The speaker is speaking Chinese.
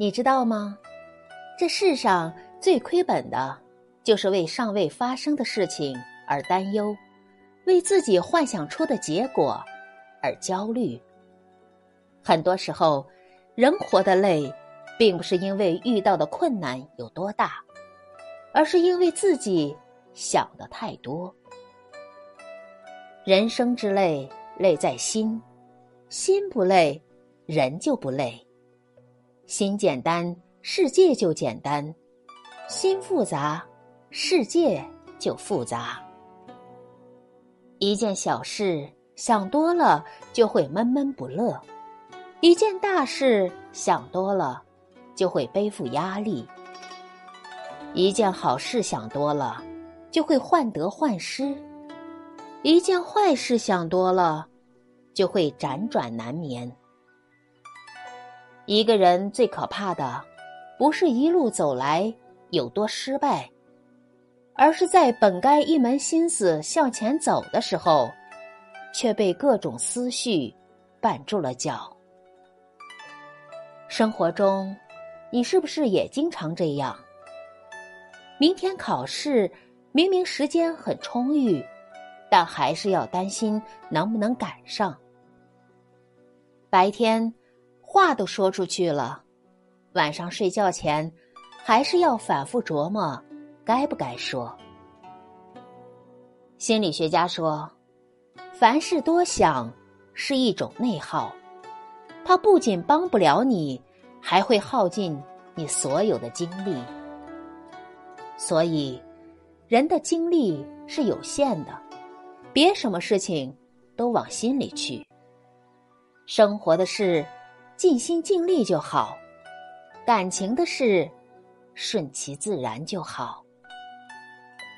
你知道吗？这世上最亏本的，就是为尚未发生的事情而担忧，为自己幻想出的结果而焦虑。很多时候，人活得累，并不是因为遇到的困难有多大，而是因为自己想的太多。人生之累，累在心；心不累，人就不累。心简单，世界就简单；心复杂，世界就复杂。一件小事想多了就会闷闷不乐，一件大事想多了就会背负压力，一件好事想多了就会患得患失，一件坏事想多了就会辗转难眠。一个人最可怕的，不是一路走来有多失败，而是在本该一门心思向前走的时候，却被各种思绪绊住了脚。生活中，你是不是也经常这样？明天考试，明明时间很充裕，但还是要担心能不能赶上。白天。话都说出去了，晚上睡觉前还是要反复琢磨，该不该说。心理学家说，凡事多想是一种内耗，它不仅帮不了你，还会耗尽你所有的精力。所以，人的精力是有限的，别什么事情都往心里去。生活的事。尽心尽力就好，感情的事，顺其自然就好。